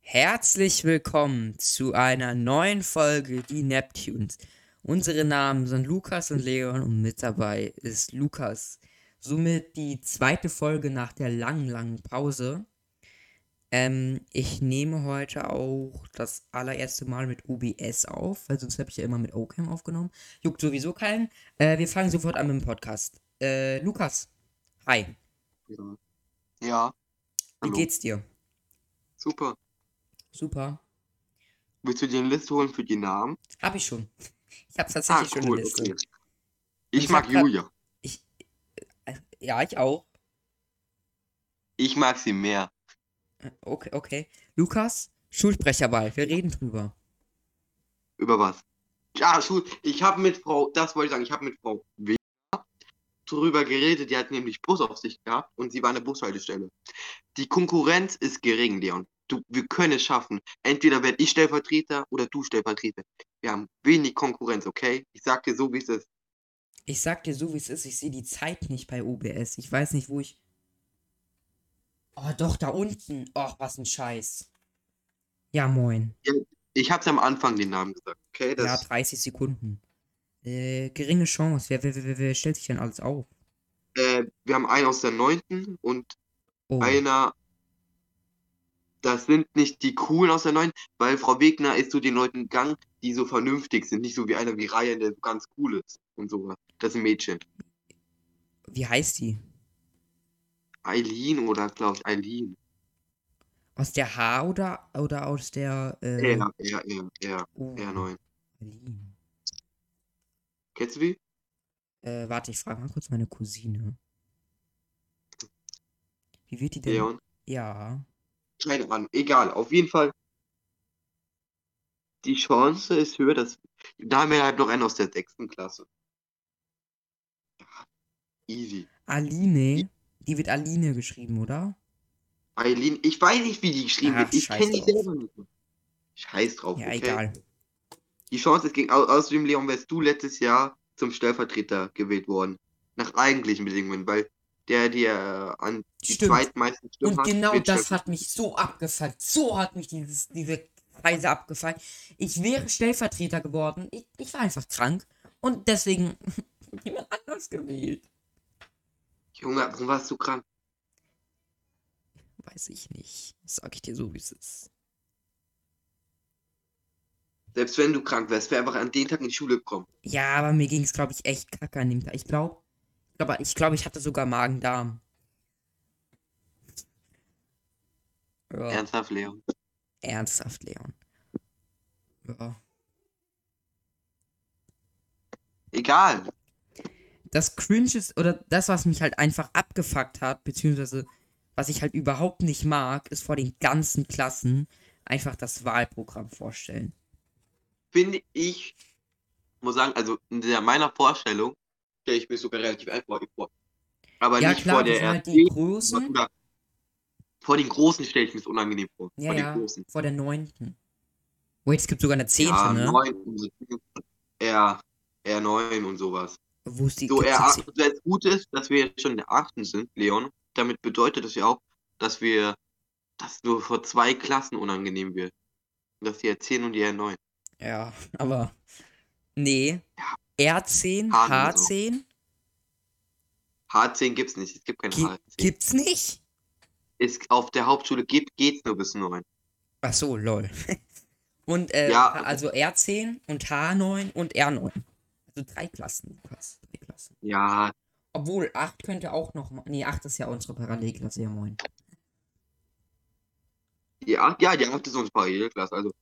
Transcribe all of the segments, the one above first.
Herzlich willkommen zu einer neuen Folge Die Neptunes. Unsere Namen sind Lukas und Leon und mit dabei ist Lukas. Somit die zweite Folge nach der langen, langen Pause. Ähm, ich nehme heute auch das allererste Mal mit OBS auf, weil sonst habe ich ja immer mit Ocam aufgenommen. Juckt sowieso keinen. Äh, wir fangen sofort an mit dem Podcast. Äh, Lukas, hi. Ja. Ja. Wie Hallo. geht's dir? Super. Super. Willst du dir eine Liste holen für die Namen? Hab ich schon. Ich habe tatsächlich schon eine Liste. Ah, okay. Ich Ich mag Julia. Ich, äh, ja, ich auch. Ich mag sie mehr. Äh, Okay, okay. Lukas, Schulsprecherball, wir reden drüber. Über was? Ja, Schul. Ich habe mit Frau, das wollte ich sagen, ich habe mit Frau Weber drüber geredet. Die hat nämlich Busaufsicht gehabt und sie war der Bushaltestelle. Die Konkurrenz ist gering, Leon. Du, wir können es schaffen. Entweder werde ich Stellvertreter oder du Stellvertreter. Wir haben wenig Konkurrenz, okay? Ich sag dir so, wie es ist. Ich sag dir so, wie es ist, ich sehe die Zeit nicht bei OBS. Ich weiß nicht, wo ich. Oh, doch, da unten. Och, was ein Scheiß. Ja, moin. Ich hab's am Anfang den Namen gesagt, okay? Das, Ja, 30 Sekunden. Äh, geringe Chance. Wer, wer, wer, wer stellt sich denn alles auf? äh, wir haben einen aus der neunten und Oh, einer, das sind nicht die coolen aus der neuen, weil Frau Wegner ist zu den Leuten gegangen, die so vernünftig sind, nicht so wie einer wie Ryan, der so ganz cool ist und sowas. Das ist ein Mädchen. wie heißt die? Eileen oder glaube ich Eileen. Aus der H oder, oder aus der. Äh, Ja, ja, ja, ja, oh, ja, neun. Kennst du die? Äh, warte, ich frage mal kurz meine Cousine. Wie wird die denn? Leon? Ja. Keine Ahnung, egal, auf jeden Fall. Die Chance ist höher, dass. Da haben wir halt noch einen aus der sechsten Klasse. Easy. Aline. Die wird Aline geschrieben, oder? Eileen, ich weiß nicht, wie die geschrieben Ach, wird. Ich kenne die selber nicht. Scheiß drauf, Ja, okay? egal. Die Chance ist gegen. Au außerdem, Leon, wärst du letztes Jahr zum Stellvertreter gewählt worden. Nach eigentlichen Bedingungen, weil der, der an die Stimmt. zweitmeisten Stimmen Und hat, genau wird das hat mich so abgefuckt. So hat mich dieses, diese Reise abgefuckt. Ich wäre Stellvertreter geworden. Ich, ich war einfach krank. Und deswegen jemand anders gewählt. Junge, warum warst du krank? Weiß ich nicht. Das sag ich dir so, wie es ist. Selbst wenn du krank wärst, wär einfach an den Tag in die Schule gekommen. Ja, aber mir ging es, glaube ich, echt kacke an dem Tag. Ich glaube, ich glaube, ich, glaub, ich hatte sogar Magen-Darm. Ja, Ernsthaft, Leon. ernsthaft, Leon. Ja. Egal. das Cringe ist, oder das, was mich halt einfach abgefuckt hat, beziehungsweise was ich halt überhaupt nicht mag, ist vor den ganzen Klassen einfach das Wahlprogramm vorstellen. Finde ich, muss sagen, also in der, meiner Vorstellung stelle ich mir sogar relativ einfach vor. Aber ja, nicht klar, vor das der halt ersten. die Großen. Oder vor den Großen stelle ich mir es unangenehm vor. Ja, vor den ja, Großen. vor der neunten. Wait, es gibt sogar eine zehnte, ja, ne? neun, eher, eher neun und sowas. Wo ist die, So, gibt's eher die acht, Zehn- das Gute ist, dass wir jetzt schon in der achten sind, Leon. Damit bedeutet das ja auch, dass wir, dass nur vor zwei Klassen unangenehm wird. Dass die R10 und die R9. Ja, aber. Nee. R10, Haben so. H10? H10 gibt's nicht, es gibt keine Gi- H10. Gibt's nicht? Es, auf der Hauptschule gibt, geht's nur bis 9. Ach so, lol. Und, äh, Ja. also R10 und H9 und R9. Also drei Klassen, Lukas. Drei Klassen. Ja, Obwohl, 8 könnte auch noch. Nee, 8 ist ja unsere Parallelklasse, ja moin. 8, ja, die 8 ist unsere Parallelklasse, also.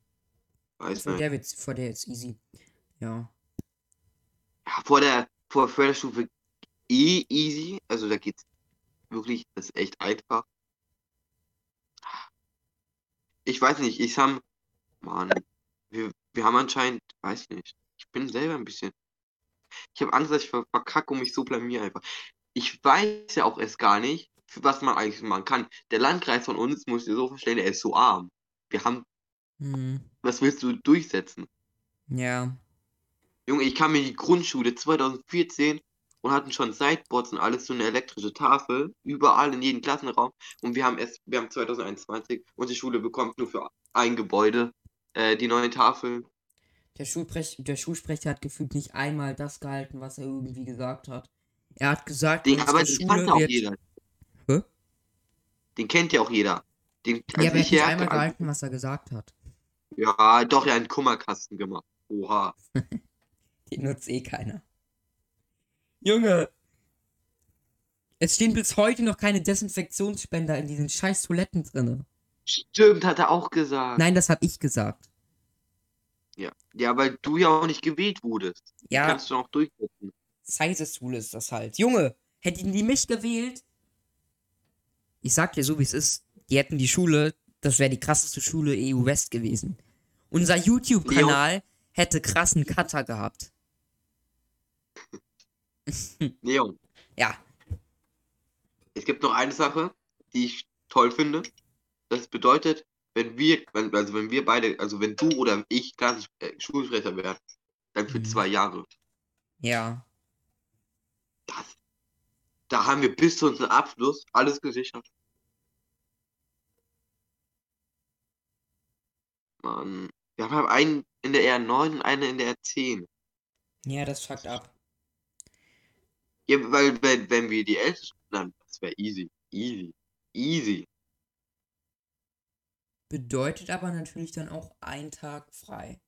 Weiß Vor nicht. der wird's, vor der jetzt easy. Ja. Ja, vor der, vor Förderstufe eh easy, also da geht's wirklich, das ist echt einfach. Ich weiß nicht, ich haben, Mann, wir, wir haben anscheinend, weiß ich nicht, ich bin selber ein bisschen, ich habe Angst, dass ich ver- verkacke und mich so blamier einfach. Ich weiß ja auch erst gar nicht, für was man eigentlich machen kann. Der Landkreis von uns, muss ich dir so verstehen, der ist so arm. Wir haben, Hm. was willst du durchsetzen? Ja. Junge, ich kann mir die Grundschule 2014 und hatten schon Sideboards und alles, so eine elektrische Tafel, überall in jedem Klassenraum. Und wir haben erst, wir haben 2021 und die Schule bekommt nur für ein Gebäude äh, die neue Tafel. Der, Schulsprech der Schulsprecher hat gefühlt nicht einmal das gehalten, was er irgendwie gesagt hat. Er hat gesagt, Den, aber unsere den kennt Schule ja auch wird. jeder. Hä? Den kennt ja auch jeder. Den, Ja, als aber er hat ich nicht einmal gehalten, was er gesagt hat. Ja, doch, ja, einen Kummerkasten gemacht. Oha. Den nutzt eh keiner. Junge! Es stehen bis heute noch keine Desinfektionsspender in diesen scheiß Toiletten drinne. Stimmt, hat er auch gesagt. Nein, das hab ich gesagt. Ja. ja, weil du ja auch nicht gewählt wurdest. Ja, Kannst du noch durchsetzen. Scheiße-Schule ist das halt. Junge, hätten die mich gewählt? Ich sag dir so, wie es ist. Die hätten die Schule, das wäre die krasseste Schule EU West gewesen. Unser YouTube-Kanal hätte krassen Cutter gehabt. Leon, Ja, es gibt noch eine Sache, die ich toll finde. Das bedeutet, wenn wir, wenn, also wenn wir beide, also wenn du oder ich Klassen, äh, Schulsprecher wären, dann für Mhm. zwei Jahre. ja. Das, da haben wir bis zu unserem Abschluss alles gesichert. Mann. Wir haben einen in der R9 und einen in der R10. Ja, das fuckt ab. Ja, weil wenn, wenn wir die Ältesten, dann das wäre easy. Easy. Easy. Bedeutet aber natürlich dann auch ein Tag frei.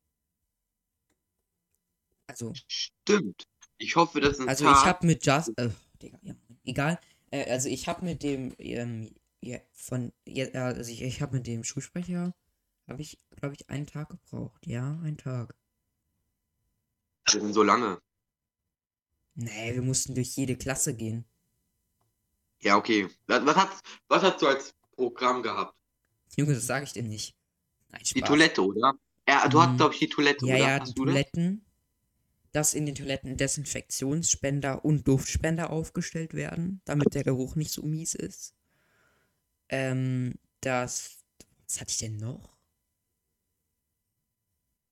Also, Stimmt. Ich hoffe, dass ein also Tag. ich habe mit Just, äh, Digga, ja, egal. Äh, also ich habe mit dem, ähm, ja, von, ja, also ich, ich habe mit dem Schulsprecher, habe ich, glaube ich, einen Tag gebraucht. Ja, einen Tag. Sind so lange. Nee, wir mussten durch jede Klasse gehen. Ja, okay. Was, was, hast, was hast du als Programm gehabt? Junge, das sage ich dir nicht. Nein, Die. Toilette, oder? Ja, du hast, Mhm. glaube ich, die Toilette, Ja, oder? ja, Hast das? Toiletten, dass in den Toiletten Desinfektionsspender und Duftspender aufgestellt werden, damit der Geruch nicht so mies ist. Ähm, das, was hatte ich denn noch?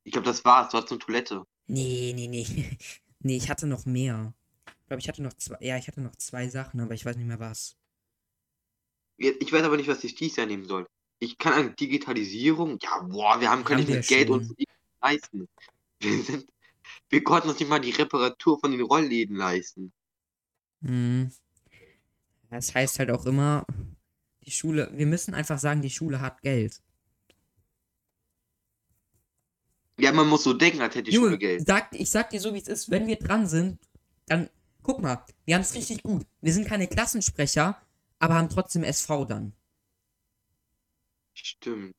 Ich glaube, das war's. Du hast eine Toilette. Nee, nee, nee. Nee, ich hatte noch mehr. Ich glaube, ich hatte noch zwei, ja, ich hatte noch zwei Sachen, aber ich weiß nicht mehr was. Ich weiß aber nicht, was ich dies Jahr nehmen soll. Ich kann an Digitalisierung. Ja, boah, wir haben, mit Geld uns nicht leisten. Wir sind. Wir konnten uns nicht mal die Reparatur von den Rollläden leisten. Hm. Das heißt halt auch immer, die Schule, wir müssen einfach sagen, die Schule hat Geld. Ja, man muss so denken, als hätte die Schule Junge, Geld. sag, ich sag dir so, wie es ist, wenn wir dran sind, dann, guck mal, wir haben es richtig gut. Wir sind keine Klassensprecher, aber haben trotzdem SV dann. Stimmt.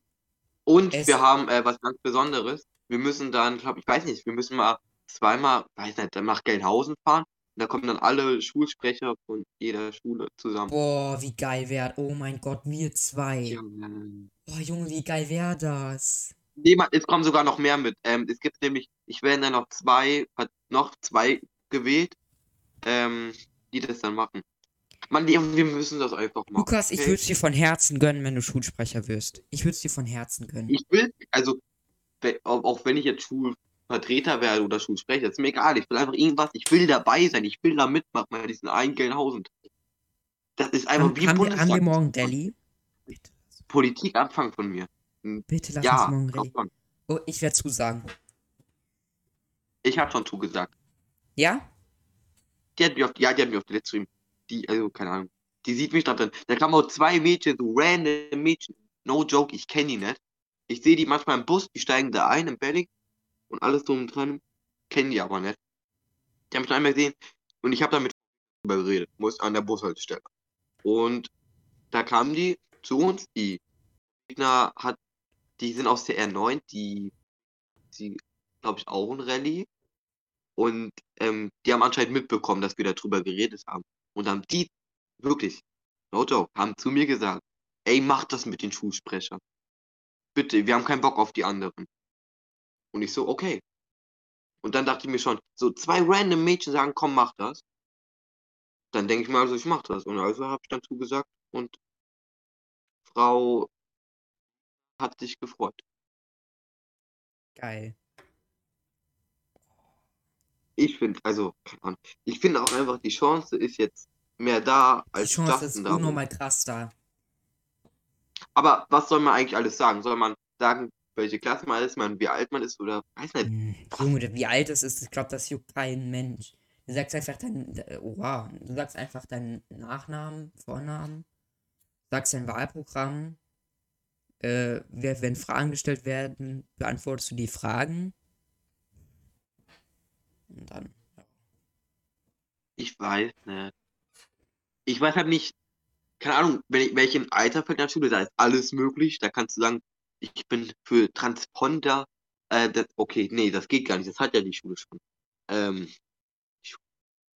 Und Es- wir haben äh, was ganz Besonderes. Wir müssen dann, glaub, ich weiß nicht, wir müssen mal zweimal, weiß nicht, dann nach Gelnhausen fahren. Und da kommen dann alle Schulsprecher von jeder Schule zusammen. Boah, wie geil wär, oh mein Gott, wir zwei. Junge. Boah, Junge, wie geil wär das? Nee, es kommen sogar noch mehr mit. Ähm, es gibt nämlich, ich werde dann noch zwei, noch zwei gewählt, ähm, die das dann machen. Mann, die, wir müssen das einfach machen. Lukas, ich okay? würde es dir von Herzen gönnen, wenn du Schulsprecher wirst. Ich würde es dir von Herzen gönnen. Ich will, also, auch wenn ich jetzt Schulvertreter werde oder Schulsprecher, ist mir egal. Ich will einfach irgendwas, ich will dabei sein, ich will da mitmachen bei diesen einen Gelnhausen. Das ist einfach haben, wie haben, wir, haben wir Bundestag. morgen? Bitte, Politik anfangen von mir. Bitte lass Ja, uns morgen schon. Oh, ich werde zusagen. ich habe schon zugesagt. Ja? Die hat mich auf, ja, die hat mich auf die letzte. Die, also, keine Ahnung. Die sieht mich da drin. Da kamen auch zwei Mädchen, so random Mädchen. No joke, ich kenne die nicht. Ich sehe die manchmal im Bus, die steigen da ein, im Belling. Und alles drum und dran. Kennen die aber nicht. Die haben mich noch einmal gesehen. Und ich habe damit drüber geredet. Muss an der Bushaltestelle. Und da kamen die zu uns. Die Gegner hat, die sind aus der R9, die, die, glaube ich, auch ein Rallye. Und ähm, die haben anscheinend mitbekommen, dass wir darüber geredet haben. Und haben die, wirklich, no joke, haben zu mir gesagt, ey, mach das mit den Schulsprechern. Bitte, wir haben keinen Bock auf die anderen. Und ich so, okay. Und dann dachte ich mir schon, so zwei random Mädchen sagen, komm, mach das. Dann denke ich mir also, ich mach das. Und also habe ich dann zugesagt und Frau hat sich gefreut. Geil. ich finde, also, ich finde auch einfach, die Chance ist jetzt mehr da, Die als Chance ist Justin da unnormal krass da. Aber was soll man eigentlich alles sagen? Soll man sagen, welche Klasse man ist, man, wie alt man ist oder weiß nicht. Hm, Junge, wie alt es ist, ich glaube, das juckt kein Mensch. Du sagst einfach deinen, oh, wow, du sagst einfach deinen Nachnamen, Vornamen, sagst dein Wahlprogramm, äh, wer- wenn Fragen gestellt werden, beantwortest du die Fragen. Und dann, Ich weiß nicht. Ich weiß halt nicht, keine Ahnung, wenn ich, welchen Alter fängt an Schule, da ist alles möglich. Da kannst du sagen, ich bin für Transponder. Äh, das, okay, nee, das geht gar nicht. Das hat ja die Schule schon. Ähm, Sch-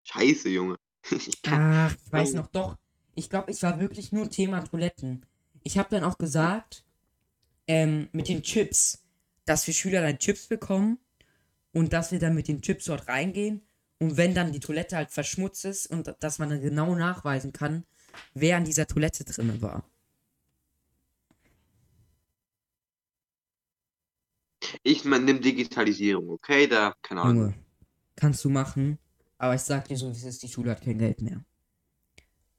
Scheiße, Junge. Ich Ach, ich weiß Oh. noch doch. Ich glaube, es war wirklich nur Thema Toiletten. Ich habe dann auch gesagt, ähm, mit den Chips, dass wir Schüler dann Chips bekommen und dass wir dann mit den Chips dort reingehen. Und wenn dann die Toilette halt verschmutzt ist und dass man dann genau nachweisen kann, wer an dieser Toilette drin war. ich nimm Digitalisierung, okay? Da, keine Ahnung. Junge, kannst du machen, aber ich sag dir so, wie es ist, die Schule hat kein Geld mehr.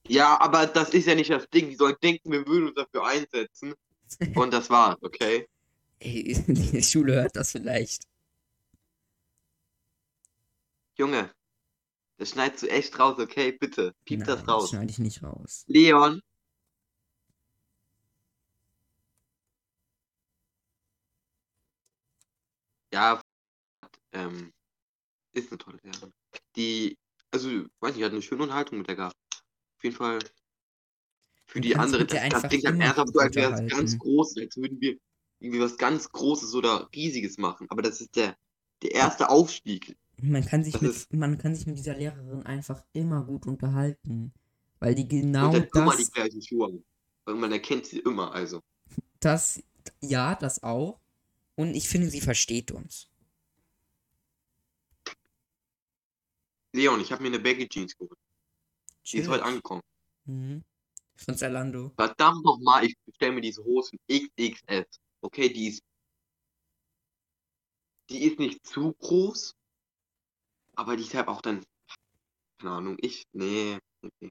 Ja, aber das ist ja nicht das Ding. Die sollen denken, wir würden uns dafür einsetzen. Und das war's, okay? Ey, die Schule hört das vielleicht. Junge, das schneidest du echt raus, okay? Bitte, piep das Nein, raus. schneide ich nicht raus. Leon. Ja, ähm, ist eine tolle Lehrerin. Die, also, weiß nicht, hat eine schöne Unterhaltung mit der gehabt. Auf jeden Fall. Für die andere, das, das klingt dann ernsthaft so, als wäre es ganz groß, als würden wir irgendwie was ganz Großes oder Riesiges machen. Aber das ist der, der erste Aufstieg. Man kann sich Das mit, ist- man kann sich mit dieser Lehrerin einfach immer gut unterhalten. Weil die Und genau dann immer die das, gleichen Schuhe. Und man erkennt sie immer, also. das, ja, das auch. Und ich finde, sie versteht uns. Leon, ich habe mir eine Baggy Jeans geholt. Die ist heute angekommen. Mhm. Von Zalando. Verdammt nochmal, ich bestelle mir diese Hosen XXS. Okay, die ist. Die ist nicht zu groß. Aber die ist halt auch dann. Keine Ahnung, ich. Nee. nee.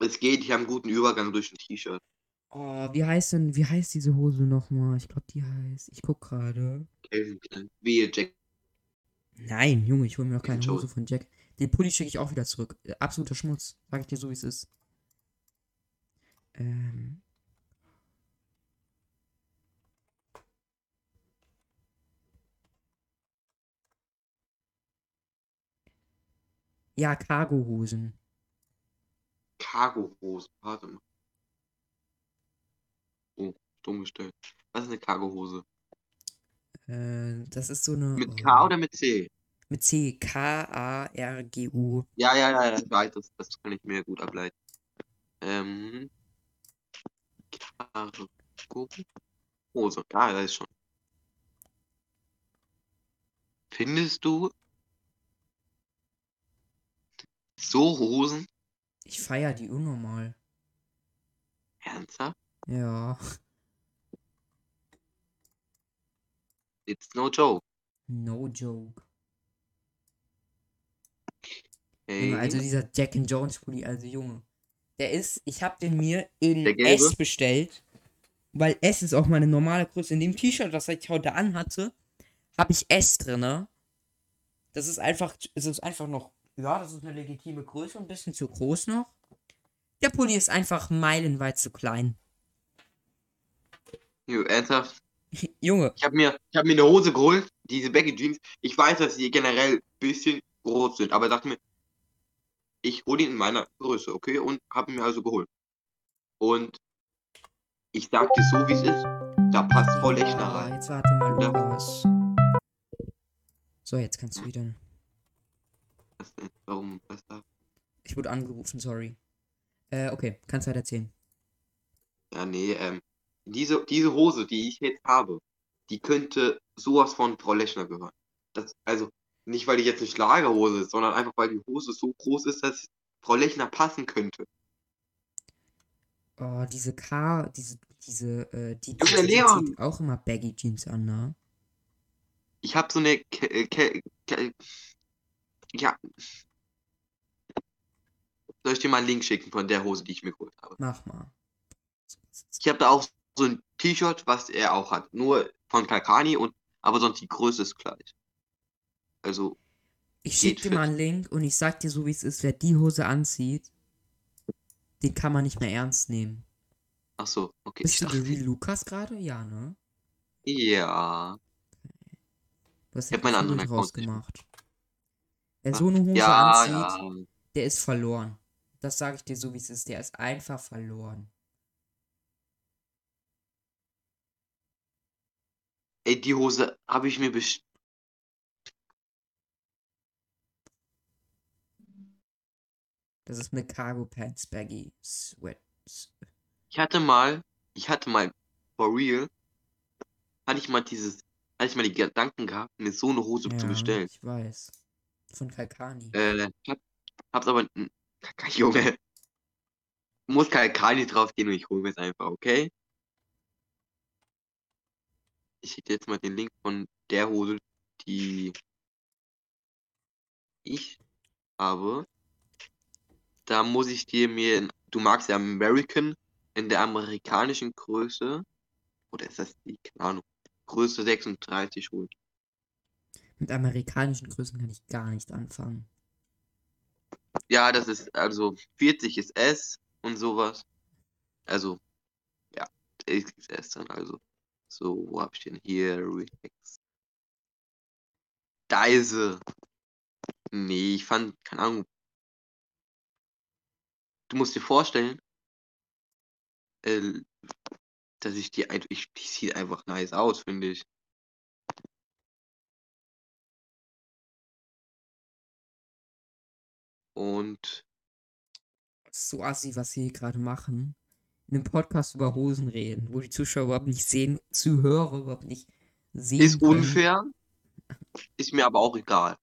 Es geht, ich habe einen guten Übergang durch ein T-Shirt. Oh, wie heißt denn, wie heißt diese Hose nochmal? Ich glaube, die heißt, ich guck gerade. Calvin Klein. Wehe, Jack. Nein, Junge, ich hole mir noch keine. Hose von Jack. Den Pulli schicke ich auch wieder zurück. Äh, Absoluter Schmutz. Sag ich dir so, wie es ist. Ähm. Ja, Cargohosen. Cargo-Hose. Warte mal. Oh, dumm gestellt. Was ist eine Cargo-Hose? Äh, das ist so eine. Mit K oh, oder mit C? Mit C. K-A-R-G-U. Ja, ja, ja, ich weiß, das, das kann ich mir gut ableiten. Ähm. Cargo. Hose. Ja, das ist schon. Findest du so Hosen? Ich feier die unnormal. Ernsthaft? Ja. It's no joke. No joke. Ey, Junge, also dieser Jack and Jones Pulli, also Junge. Der ist, ich habe den mir in? S bestellt, weil S ist auch meine normale Größe. In dem T-Shirt, das ich heute anhatte, habe ich S drinne. Das ist einfach, es ist einfach noch, ja, das ist eine legitime Größe, ein bisschen zu groß noch. Der Pulli ist einfach meilenweit zu klein. Jo, ernsthaft? Junge, Ich habe mir, ich hab mir eine Hose geholt, diese Baggy Jeans. Ich weiß, dass sie generell ein bisschen groß sind, aber dachte mir, ich hole die in meiner Größe, okay? Und habe mir also geholt. Und ich sag dir so, wie es ist. Da passt Frau Lechner Ja, rein. Jetzt warte mal. Lukas. So, jetzt kannst du wieder. Was denn? Warum? Was da? Ich wurde angerufen, sorry. Äh, okay, kannst weiter erzählen. Ja, nee, ähm, diese, diese Hose, die ich jetzt habe, die könnte sowas von Frau Lechner gehören. Das, also, nicht weil die jetzt eine Schlagerhose ist, sondern einfach weil die Hose so groß ist, dass Frau Lechner passen könnte. Oh, diese K, diese, diese, äh, die, die, die Leon! zieht auch immer Baggy Jeans an, ne? Ich habe so eine Ke Ke Ke Ja. Soll ich dir mal einen Link schicken von der Hose, die ich mir geholt habe? Mach mal. Ich habe da auch so ein T-Shirt, was er auch hat. Nur von Kalkani und aber sonst die Größe ist gleich. Also, Ich Geht schick dir mal einen Link und ich sag dir so, wie es ist, wer die Hose anzieht, den kann man nicht mehr ernst nehmen. ach so, okay. Bist Ich du wie Lukas gerade? Ja, ne? ja. Du hast Ich hab meinen anderen Account rausgemacht. Wer so eine Hose Ja, anzieht, ja. der ist verloren. Das sage ich dir so, wie es ist. Der ist einfach verloren. Ey, die Hose habe ich mir bestellt. Das ist eine Cargo Pants Baggy Sweat. Ich hatte mal, ich hatte mal, for real, hatte ich mal dieses, hatte ich mal die Gedanken gehabt, mir so eine Hose zu Ja, bestellen. ich weiß. Von Kalkani. Äh, hab, hab's aber, Junge, muss kein Kali draufgehen und ich hole mir es einfach, okay? Ich schicke jetzt mal den Link von der Hose, die ich habe. Da muss ich dir mir, in- du magst ja American in der amerikanischen Größe, oder ist das die, keine Ahnung, Größe 36 holen. Mit amerikanischen Größen kann ich gar nicht anfangen. Ja, das ist, also 40 ist S und sowas. Also, ja, XS dann also. So, wo hab ich denn hier? Relax. Da ist sie. Nee, ich fand, keine Ahnung. Du musst dir vorstellen, äh, dass ich die einfach, ich, die sieht einfach nice aus, finde ich. Und so assi, was sie hier gerade machen. In einem Podcast über Hosen reden, wo die Zuschauer überhaupt nicht sehen, Zuhörer überhaupt nicht sehen. ist können. unfair, ist mir aber auch egal.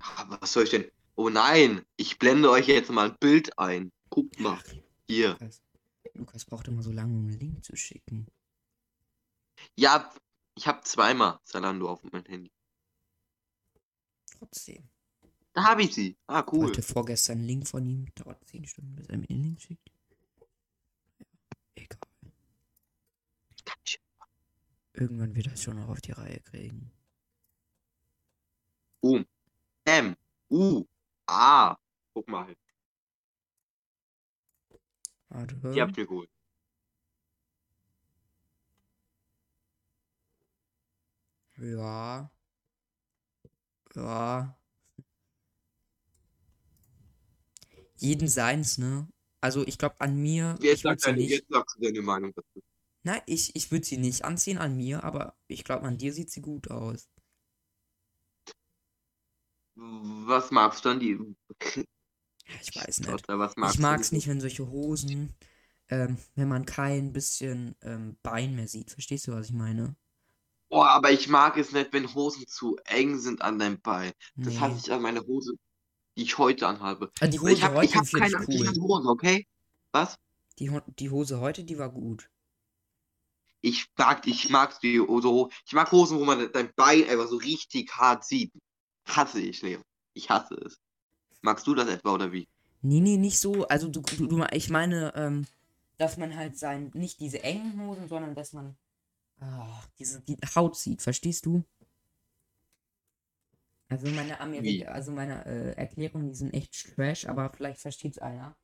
Aber was soll ich denn? Oh nein, ich blende euch jetzt mal ein Bild ein. Guckt mal. Hier. Lukas, Lukas braucht immer so lange, um einen Link zu schicken. Ja, ich habe zweimal Zalando auf meinem Handy. Trotzdem. Da habe ich sie. Ah, cool. Heute vorgestern einen Link von ihm. Dauert 10 Stunden, bis er mir den Link schickt. Egal. Ich- Irgendwann wird er es schon noch auf die Reihe kriegen. Boom. M. U. A. Guck mal. Warte. Die hab ich mir geholt. Ja. Ja. Jeden seins, ne? Also ich glaube an mir, Jetzt sag sie deine, nicht. jetzt sagst du deine Meinung dazu. Nein, ich, ich würde sie nicht anziehen an mir, aber ich glaube an dir sieht sie gut aus. Was magst du dann? Die. Ich weiß nicht. Oder Ich du mag's nicht, wenn solche Hosen, ähm, wenn man kein bisschen ähm, Bein mehr sieht. Verstehst du, was ich meine? Boah, aber ich mag es nicht, wenn Hosen zu eng sind an deinem Bein. Das Nee. hasse ich an meine Hose, die ich heute anhabe. Ah, die Ich Hose hab, heute ich hab finde keine cool. andere Hose, okay? Was? Die, Ho- die Hose heute, die war gut. Ich mag, ich mag die Hose. Ich mag Hosen, wo man dein Bein einfach so richtig hart sieht. Hasse ich, Leon. Ich hasse es. Magst du das etwa oder wie? Nee, nee, nicht so. Also du, du, du ich meine, ähm, dass man halt sein, nicht diese engen Hosen, sondern dass man ah, diese die Haut sieht, verstehst du? Also meine? Amerika, also meine äh, Erklärungen, die sind echt trash, aber vielleicht versteht's einer.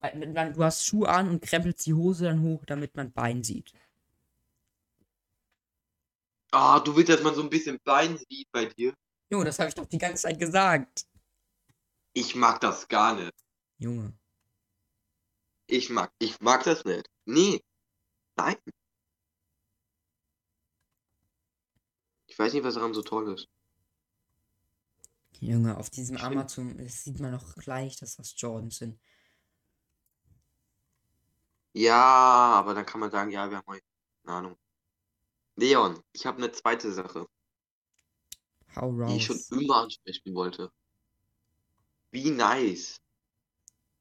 Weil, wenn man- Du hast Schuhe an und krempelst die Hose dann hoch, damit man Bein sieht. Ah, du willst, dass man so ein bisschen Bein sieht bei dir? Junge, das habe ich doch die ganze Zeit gesagt. Ich mag das gar nicht. Junge. Ich mag, ich mag das nicht. Nee. Nein. Ich weiß nicht, was daran so toll ist. Junge, auf diesem find- Amazon sieht man auch gleich, dass das Jordans sind. Ja, aber dann kann man sagen, ja, wir haben heute, keine Ahnung. Leon, ich habe eine zweite Sache, Hau die ich schon immer ansprechen wollte. Wie nice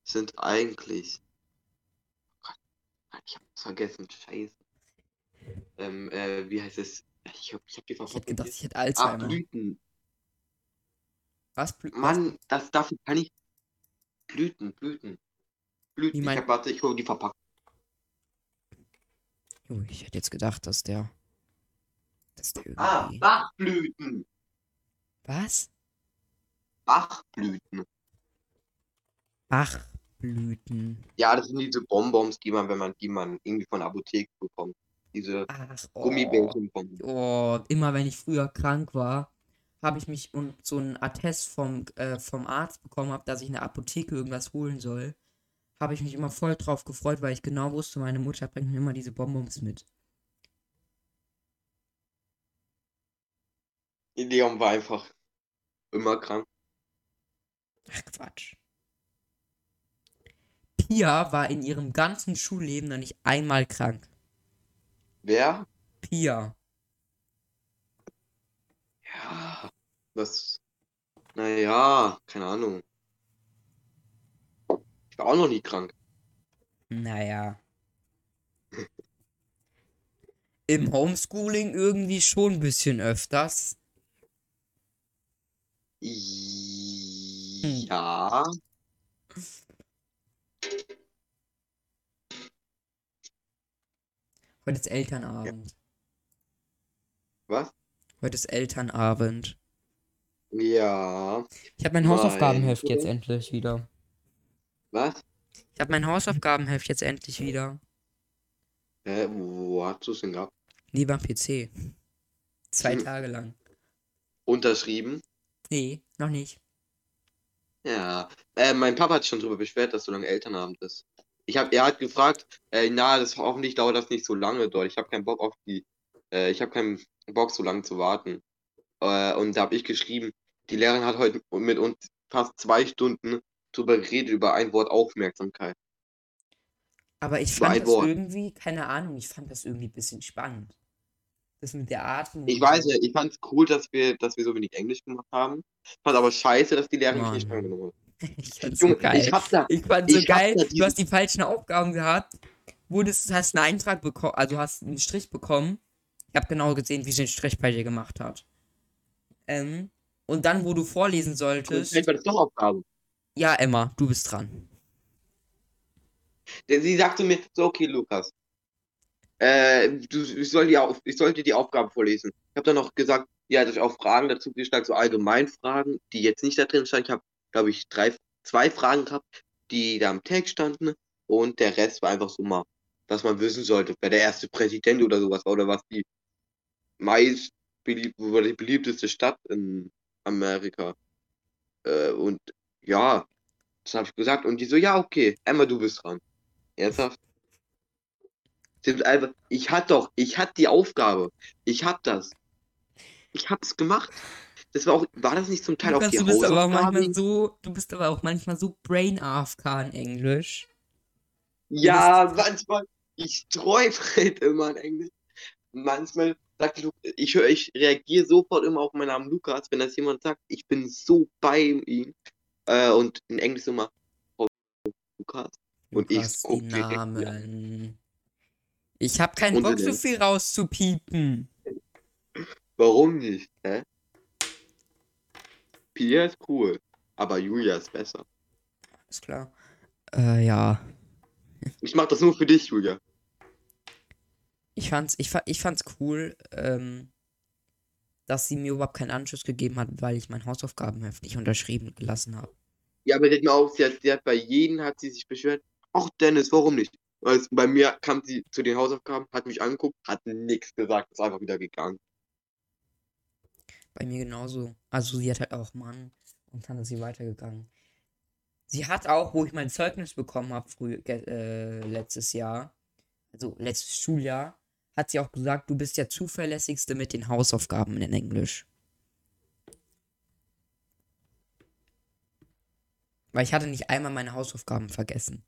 sind eigentlich. Oh Gott, ich hab's vergessen, scheiße. Ähm, äh, wie heißt es? Ich hab, ich hab die Ich hätte verpasst. gedacht, ich hätte Ah, Alzheimer. Blüten. Was? Blü was? Mann, das dafür kann ich. Blüten, Blüten. Blüten. Wie Ich mein- hab, warte, ich hole die Verpackung. Junge, ich hätte jetzt gedacht, dass der. Dass der irgendwie. Ah, Bachblüten. Was? Bachblüten. Bachblüten. Ja, das sind diese Bonbons, die man, wenn man die man irgendwie von der Apotheke bekommt. Diese Ach, oh. Gummibärchen-Bonbons. Oh, immer wenn ich früher krank war, habe ich mich und so einen Attest vom, äh, vom Arzt bekommen habe, dass ich in der Apotheke irgendwas holen soll. Habe ich mich immer voll drauf gefreut, weil ich genau wusste, meine Mutter bringt mir immer diese Bonbons mit. Leon war einfach immer krank. Ach Quatsch. Pia war in ihrem ganzen Schulleben noch nicht einmal krank. Wer? Pia. Ja, was? Naja, keine Ahnung. Ich war auch noch nie krank. Naja. Im Homeschooling irgendwie schon ein bisschen öfters. Ja. Heute ist Elternabend. Was? Heute ist Elternabend. Ja. Ich habe mein Nein. Hausaufgabenheft jetzt endlich wieder. Was? Ich habe mein Hausaufgabenheft jetzt endlich wieder. Hä, wo hast du es denn gehabt? Lieber am PC. Zwei Hm. Tage lang. Unterschrieben? Nee, noch nicht. Ja. Äh, mein Papa hat sich schon drüber beschwert, dass so lange Elternabend ist. Ich hab, er hat gefragt, äh, na, das hoffentlich dauert das nicht so lange dort. Ich habe keinen Bock auf die, äh, ich habe keinen Bock so lange zu warten. Äh, und da habe ich geschrieben, die Lehrerin hat heute mit uns fast zwei Stunden drüber geredet, über ein Wort Aufmerksamkeit. Aber ich fand das Wort. irgendwie, keine Ahnung, ich fand das irgendwie ein bisschen spannend. Das mit der Atmung. Ich weiß ja, ich fand es cool, dass wir, dass wir so wenig Englisch gemacht haben. Fand aber scheiße, dass die Lehrerin mich nicht angenommen hat. Ich fand's so Junge, geil. ich hab da, Ich fand so Ich geil, du hast die falschen Aufgaben gehabt, wurdest, hast einen Eintrag bekommen, also hast einen Strich bekommen. Ich habe genau gesehen, wie sie den Strich bei dir gemacht hat. Ähm, und dann, wo du vorlesen solltest, das doch Aufgabe. ja, Emma, du bist dran. Sie sagte mir, so, okay, Lukas, äh, du, ich, soll die, ich sollte die Aufgabe vorlesen. Ich habe dann noch gesagt, ja, dass ich auch Fragen dazu gestellt, so allgemein Fragen, die jetzt nicht da drin standen. Ich habe, glaube ich, drei, zwei Fragen gehabt, die da im Text standen und der Rest war einfach so mal, was man wissen sollte, wer der erste Präsident oder sowas war oder was die meist belieb die beliebteste Stadt in Amerika. Äh, und ja, das habe ich gesagt und die so, ja, okay, Emma, du bist dran. Ernsthaft? Stimmt einfach, ich hatte doch, ich hatte die Aufgabe. Ich hab das. Ich hab's gemacht. Das war auch, war das nicht zum Teil Lukas, auch die du bist aber auch manchmal so, du bist aber auch manchmal so brain AFK in Englisch. Ja, manchmal, ich träume halt immer in Englisch. Manchmal sagt ich höre, ich reagiere sofort immer auf meinen Namen Lukas, wenn das jemand sagt, ich bin so bei ihm. Äh, und in Englisch immer Lukas. Und ich Lukas, guck die direkt wieder. Namen. Ich hab keinen Bock, so viel rauszupiepen. Warum nicht? Hä? Pia ist cool, aber Julia ist besser. Ist klar. Äh, ja. Ich mach das nur für dich, Julia. Ich fand's, ich, ich fand's cool, ähm, dass sie mir überhaupt keinen Anschluss gegeben hat, weil ich mein Hausaufgabenheft nicht unterschrieben gelassen habe. Ja, aber red mir auf, sie hat, sie hat bei jedem hat sie sich beschwert. Ach Dennis, warum nicht? Also bei mir kam sie zu den Hausaufgaben, hat mich angeguckt, hat nichts gesagt, ist einfach wieder gegangen. Bei mir genauso. Also sie hat halt auch Mann und dann ist sie weitergegangen. Sie hat auch, wo ich mein Zeugnis bekommen habe, früh, äh, letztes Jahr, also letztes Schuljahr, hat sie auch gesagt, du bist der zuverlässigste mit den Hausaufgaben in Englisch. Weil ich hatte nicht einmal meine Hausaufgaben vergessen.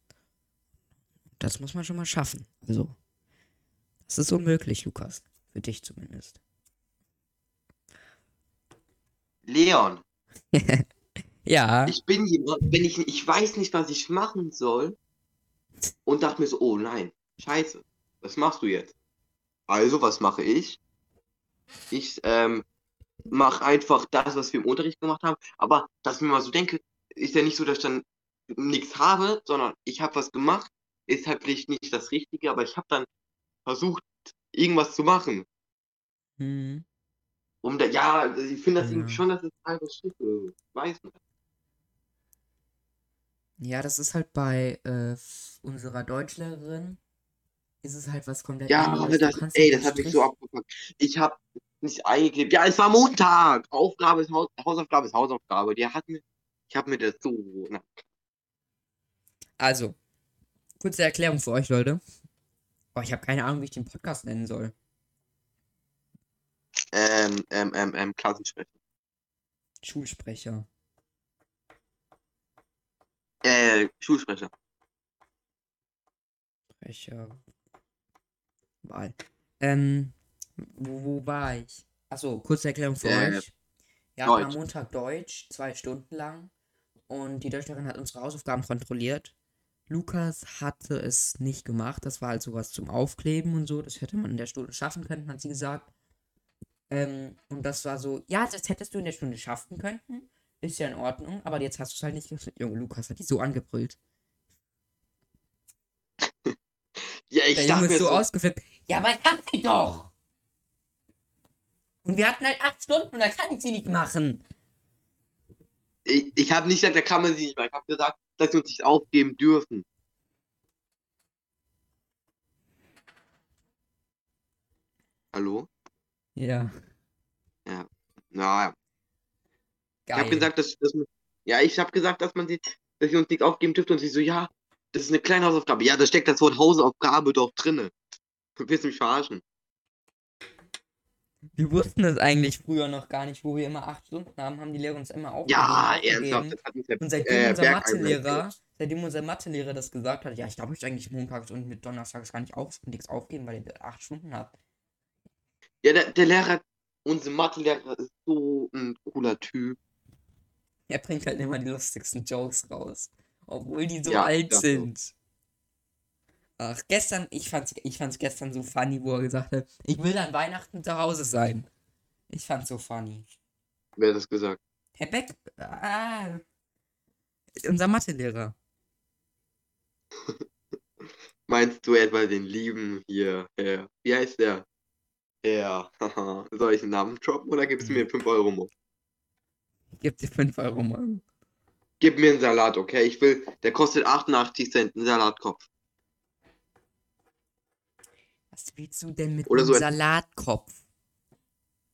Das muss man schon mal schaffen. Also, das ist unmöglich, Lukas. Für dich zumindest. Leon, Ja. ich bin jemand, wenn ich, ich weiß nicht, was ich machen soll und dachte mir so, oh nein, scheiße, was machst du jetzt? Also, was mache ich? Ich, ähm, mach einfach das, was wir im Unterricht gemacht haben. Aber dass ich mir mal so denke, ist ja nicht so, dass ich dann nichts habe, sondern ich habe was gemacht, ist halt vielleicht nicht das Richtige, aber ich habe dann versucht, irgendwas zu machen. Hm. Um da, ja, ich finde das Ja. irgendwie schon, dass es halt das Schritt ist. Ich weiß nicht. Ja, das ist halt bei äh, unserer Deutschlehrerin. Ist es halt was komplett Ja, anderes. aber das, ey, halt das hat mich so abgefuckt. Ich habe nicht eingeklebt. Ja, es war Montag. Aufgabe ist Haus, Hausaufgabe ist Hausaufgabe. Die hat mir, ich habe mir das so, na, Also, kurze Erklärung für euch, Leute. Oh, ich habe keine Ahnung, wie ich den Podcast nennen soll. ähm, ähm, ähm, ähm, Klassensprecher. Schulsprecher. Äh, Schulsprecher. Sprecher. Wahl. Ähm, wo, wo war ich? Achso, kurze Erklärung für Äh, euch. Wir hatten am Deutsch. Montag Deutsch, zwei Stunden lang. Und die Deutschlehrerin hat unsere Hausaufgaben kontrolliert. Lukas hatte es nicht gemacht. Das war halt sowas zum Aufkleben und so. Das hätte man in der Stunde schaffen können, hat sie gesagt. Ähm, und das war so, ja, das hättest du in der Stunde schaffen können. Ist ja in Ordnung, aber jetzt hast du es halt nicht geschafft. Junge, Lukas hat die so angebrüllt. Ja, ich Der dachte Junge ist so so, ausgeflippt. Ja, aber ich kann sie doch! Und wir hatten halt acht Stunden und da kann ich sie nicht machen. ich, ich habe nicht gesagt, da kann man sie nicht machen. Ich habe gesagt, dass sie uns nicht aufgeben dürfen. Hallo? Ja. Naja. Ich habe gesagt, dass, dass man, ja, ich habe gesagt, dass man sie, dass sie uns nichts aufgeben dürfte und sie so, ja, das ist eine kleine Hausaufgabe. Ja, da steckt das Wort Hausaufgabe doch drinne. Du willst mich verarschen. Wir wussten das eigentlich früher noch gar nicht, wo wir immer acht Stunden haben, haben die Lehrer uns immer aufgegeben. Ja, ernsthaft, das hat uns der Und seitdem äh, unser Berg Mathelehrer, seitdem unser Mathelehrer das gesagt hat, ja, ich glaube, ich eigentlich montags und mit donnerstags gar nicht auf, nichts aufgeben, weil ihr acht Stunden habt. Ja, der, der Lehrer, unser Mathelehrer ist so ein cooler Typ. Er bringt halt immer die lustigsten Jokes raus. Obwohl die so Ja, alt ja, so. Ach, gestern, ich fand's, ich fand's gestern so funny, wo er gesagt hat, ich will an Weihnachten zu Hause sein. Ich fand's so funny. Wer hat das gesagt? Herr Beck, ah, unser Mathelehrer. Meinst du etwa den lieben hier, Herr, wie heißt der? Herr, soll ich einen Namen droppen oder gibst du mir 5 Euro more? Gib dir 5 Euro mal. Gib mir einen Salat, okay? Ich will, der kostet 88 Cent, ein Salatkopf. Was willst du denn mit Oder einem so ein- Salatkopf?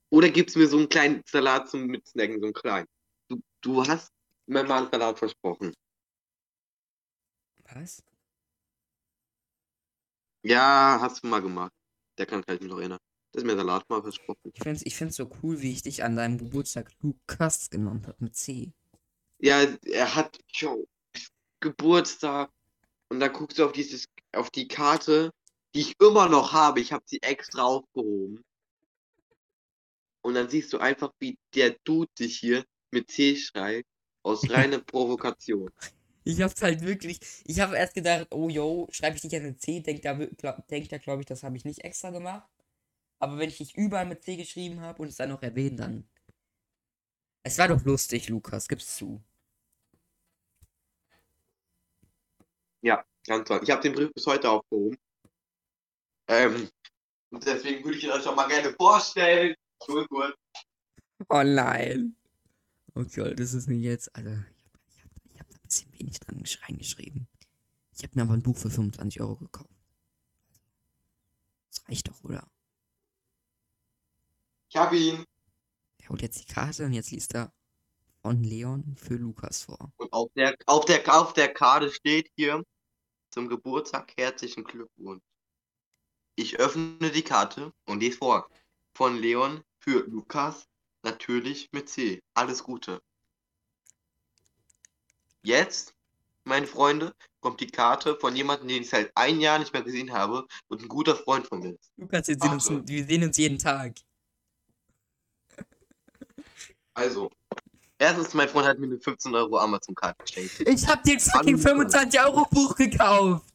Oder gibst mir so einen kleinen Salat zum Mitsnacken, so einen kleinen. Du, du hast mir mal einen Salat versprochen. Was? Ja, hast du mal gemacht. Der kann kann ich mich noch erinnern. Das ist mir Salat mal versprochen. Ich find's, ich find's so cool, wie ich dich an deinem Geburtstag Lukas genannt habe mit C. Ja, er hat jo, Geburtstag und dann guckst du auf dieses, auf die Karte, die ich immer noch habe. Ich habe sie extra aufgehoben. Und dann siehst du einfach, wie der Dude sich hier mit C schreibt, aus reiner Provokation. Ich hab's halt wirklich. Ich habe erst gedacht, oh yo, schreibe ich nicht an eine C, denkt er, glaub, denkt er, glaube ich, das habe ich nicht extra gemacht. Aber wenn ich dich überall mit C geschrieben habe und es dann noch erwähnt, dann. Es war doch lustig, Lukas, gib's zu. Ja, ganz toll. Ich habe den Brief bis heute aufgehoben. Ähm, und deswegen würde ich ihn euch doch mal gerne vorstellen. Schul kurz. Oh nein. Okay, das ist nicht jetzt. Also, ich habe ich hab da ein bisschen wenig dran gesch- reingeschrieben. Ich habe mir aber ein Buch für 25 Euro gekauft. Das reicht doch, oder? Ich habe ihn. Er holt jetzt die Karte und jetzt liest er von Leon für Lukas vor. Und auf der, auf der, auf der Karte steht hier zum Geburtstag herzlichen Glückwunsch. Ich öffne die Karte und lese vor. Von Leon für Lukas, natürlich mit C. Alles Gute. Jetzt, meine Freunde, kommt die Karte von jemandem, den ich seit ein Jahr nicht mehr gesehen habe und ein guter Freund von mir ist. Lukas, wir sehen, uns, wir sehen uns jeden Tag. Also, erstens, mein Freund hat mir eine 15 Euro Amazon-Karte geschenkt. Ich hab dir ein fucking Hallo, 25 Euro Buch gekauft.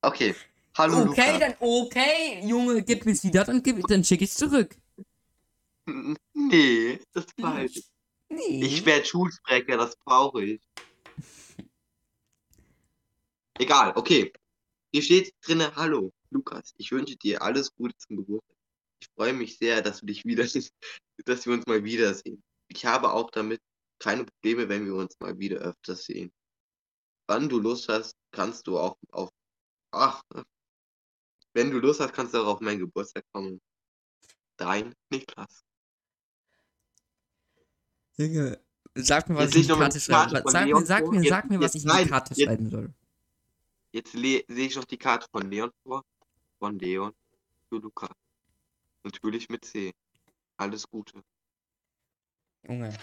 Okay, hallo Okay, Lukas. dann okay, Junge, gib mir's wieder, dann, gib, dann schick ich's zurück. Nee, das ist falsch. Nee. Ich werde Schulsprecher, das brauche ich. Egal, okay. Hier steht drinne, hallo, Lukas, ich wünsche dir alles Gute zum Geburtstag. Ich freue mich sehr, dass du dich wieder, dass wir uns mal wiedersehen. Ich habe auch damit keine Probleme, wenn wir uns mal wieder öfters sehen. Wann du Lust hast, kannst du auch auf, ach, wenn du Lust hast, kannst du auch auf meinen Geburtstag kommen. Dein Niklas. Junge, sag mir, was ich in die Karte schreiben Sag mir, sag mir, Jetzt- sag mir, was ich in die Karte schreiben soll. Jetzt sehe ich noch die Karte von Leon vor. Von Leon zu Lukas. Natürlich mit C. Alles Gute. Junge,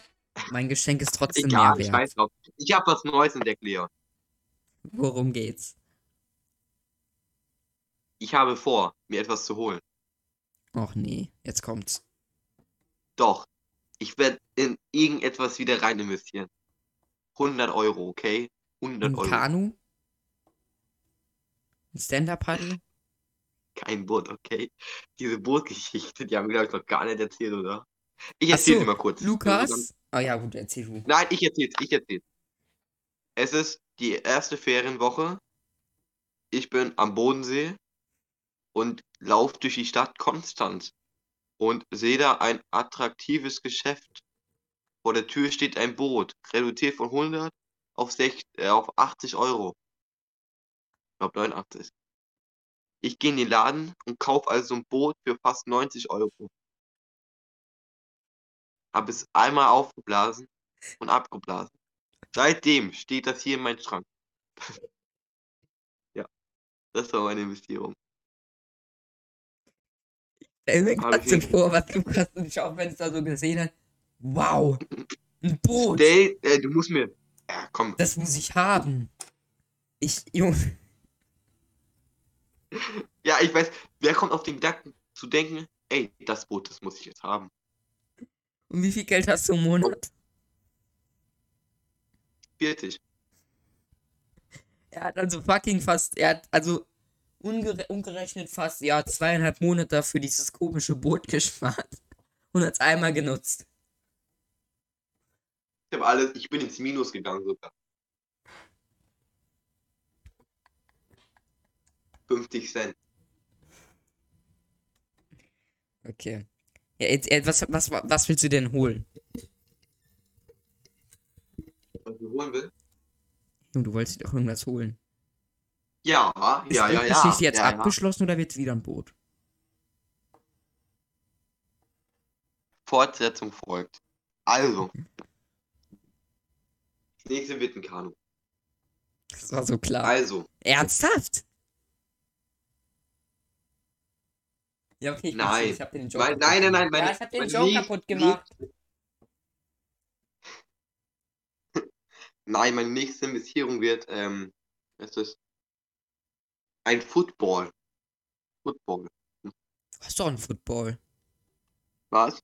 mein Geschenk ist trotzdem Egal, mehr ich wert. weiß drauf. Ich habe was Neues entdeckt, Leon. Worum geht's? Ich habe vor, mir etwas zu holen. Och nee, jetzt kommt's. Doch, ich werde in irgendetwas wieder rein investieren. 100 Euro, okay? 100 Ein Euro. Kanu? Ein Stand-Up-Paddle? Kein Boot, okay? Diese Bootgeschichte, die haben wir, glaube ich, noch gar nicht erzählt, oder? Ich erzähle so, sie mal kurz. Lukas? Ah ja, gut, erzähl du. Nein, ich erzähl's, ich erzähl's. Es ist die erste Ferienwoche. Ich bin am Bodensee und laufe durch die Stadt Konstanz und sehe da ein attraktives Geschäft. Vor der Tür steht ein Boot, reduziert von 100 auf, 60, äh, auf 80 Euro. Ich glaube 89. Ich gehe in den Laden und kaufe also ein Boot für fast 90 Euro. Habe es einmal aufgeblasen und abgeblasen. Seitdem steht das hier in meinem Schrank. ja, das war meine Investierung. Stell mir gerade vor, was Lukas im Schaufenster so gesehen hat. Wow, ein Boot, Stell, äh, du musst mir. Ja, komm. das muss ich haben. Ich, Junge, Ja, ich weiß, wer kommt auf den Gedanken zu denken, ey, das Boot, das muss ich jetzt haben. und wie viel Geld hast du im Monat? 40. Er hat also fucking fast, er hat also ungere umgerechnet fast, ja, zweieinhalb Monate für dieses komische Boot gespart. Und hat es einmal genutzt. Ich habe alles, ich bin ins Minus gegangen sogar. 50 Cent. Okay. Ja, jetzt, jetzt, was, was, was willst du denn holen? Was du holen will? Du wolltest dir doch irgendwas holen. Ja, Ist ja, ja, ja. Geschichte jetzt ja, ja. abgeschlossen oder wird es wieder ein Boot? Fortsetzung folgt. Also. Das nächste wird ein Kanu. Das war so klar. Also, Ernsthaft? Ja, okay, ich, Nein. ich hab den Joke nein, nein, nein, gemacht. meine- ja, ich hab den Joke kaputt gemacht. nein, meine nächste Investierung wird, ähm, es ist ein Football. Football. Du hast doch einen Football. Was?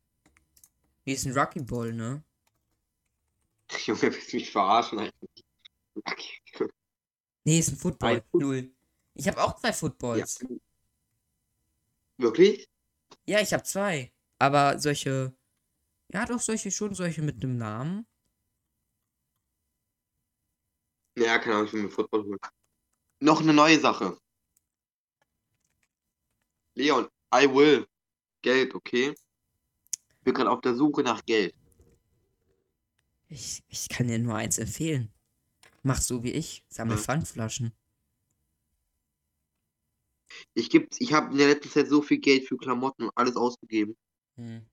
Hier ist ein Ruckyball, ne? Junge, willst du mich verarschen? Okay. Nee, ist ein Football. Ein Foot- Null. Ich habe auch zwei Ja. Footballs. Wirklich? Ja, ich habe zwei. Aber solche. Ja, doch, solche schon, solche mit einem Namen. Ja, keine Ahnung, ich will mir Football holen. Noch eine neue Sache. Leon, I will. Geld, okay? Ich bin gerade auf der Suche nach Geld. Ich, ich kann dir nur eins empfehlen. Mach so wie ich. Sammel Hm. Pfandflaschen. Ich geb, ich habe in der letzten Zeit so viel Geld für Klamotten und alles ausgegeben. Hm.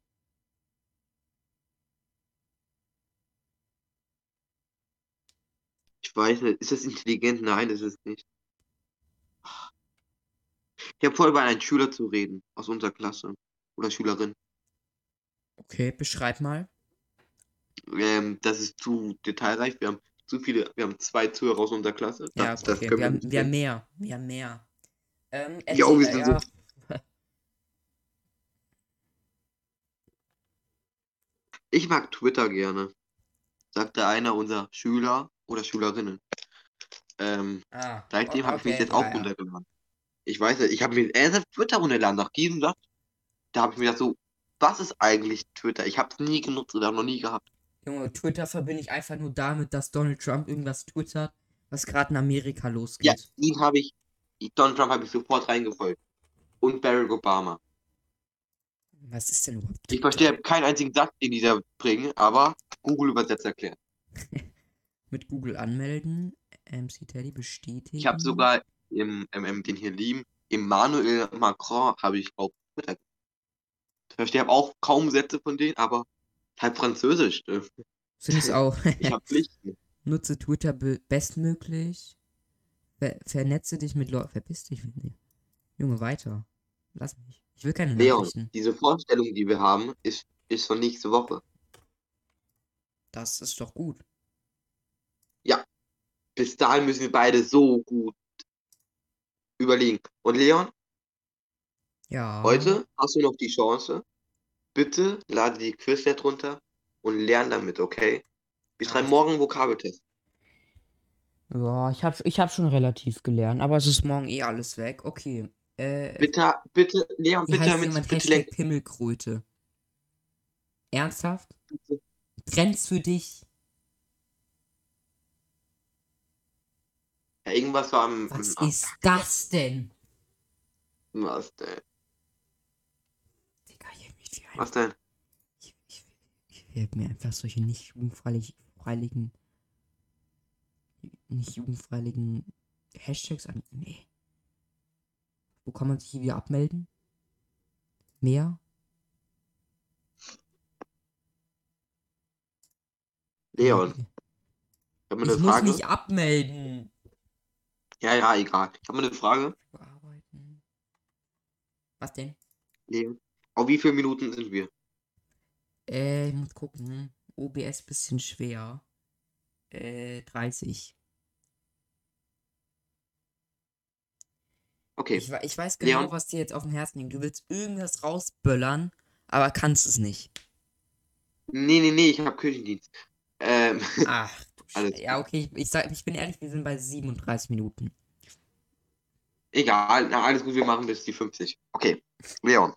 Ich weiß nicht, ist das intelligent? Nein, ist es nicht. Ich habe vor, über einen Schüler zu reden aus unserer Klasse oder Schülerin. Okay, beschreib mal. Ähm, das ist zu detailreich. Wir haben zu viele, wir haben zwei Zuhörer aus unserer Klasse. Ja, Das, das okay. können Wir haben, wir haben mehr. Wir haben mehr. Ähm, Ja, wir sind ja. Ich mag Twitter gerne, sagte einer unserer Schüler oder Schülerinnen. Ähm, Ah, seitdem o- habe ich mich okay, jetzt auch ja, ja. runtergeladen. Ich weiß nicht, ich habe mir erst auf Twitter runtergeladen nach diesem Satz. Da habe ich mir gedacht so, was ist eigentlich Twitter? Ich habe es nie genutzt oder noch nie gehabt. Junge, Twitter verbinde ich einfach nur damit, dass Donald Trump irgendwas twittert, was gerade in Amerika Ja, losgeht. ihn habe ich, Donald Trump habe ich sofort reingefolgt. Und Barack Obama. Was ist denn überhaupt? Ich verstehe keinen einzigen Satz, den die da bringen, aber Google übersetzt erklärt. Mit Google anmelden, MC Teddy bestätigen. Ich habe sogar im, im, den hier lieben, Emmanuel Macron habe ich auf Twitter. Ich verstehe auch kaum Sätze von denen, aber halt Französisch. äh. Finde ich auch. Ich habe Pflichten. Nutze Twitter be bestmöglich. Ver vernetze dich mit Leuten. Verpiss dich mit mir. Junge, weiter. Lass mich. Ich will keine Leon, Nachrichten. diese Vorstellung, die wir haben, ist, ist von nächste Woche. Das ist doch gut. Bis dahin müssen wir beide so gut überlegen. Und Leon, Ja. heute hast du noch die Chance. Bitte lade die Quizlet runter und lern damit, okay? Wir schreiben morgen einen Vokabeltest. Ja, ich habe ich hab schon relativ gelernt, aber es ist morgen eh alles weg. Okay. Äh, Bitte, bitte, Leon, bitte heißt damit jemand bitte Hashtag. Pimmelkröte? Ernsthaft? Bitte. Trends für dich? Ja, irgendwas war am. Was am- ist das denn? Was denn? Digga, ich, ich, ich, Was denn? ich, ich, ich werde mir einfach solche nicht jugendfreiligen, nicht jugendfreiligen Hashtags an. Nee. Wo kann man sich hier wieder abmelden? Mehr? Leon, ich Ich muss Frage. mich abmelden. Ja, ja, egal. Ich habe mal eine Frage. Bearbeiten. Was denn? Leon, auf wie viele Minuten sind wir? Äh, ich muss gucken. OBS bisschen schwer. Äh, 30. Okay. Ich, ich weiß genau, Leon? was dir jetzt auf dem Herzen liegt. Du willst irgendwas rausböllern, aber kannst es nicht. Nee, nee, nee, ich habe Küchendienst. Ähm, Ach, Alles. Ja, okay, ich, sag, ich bin ehrlich, wir sind bei 37 Minuten. egal. Na, alles gut, wir machen bis die 50. Okay. Leon.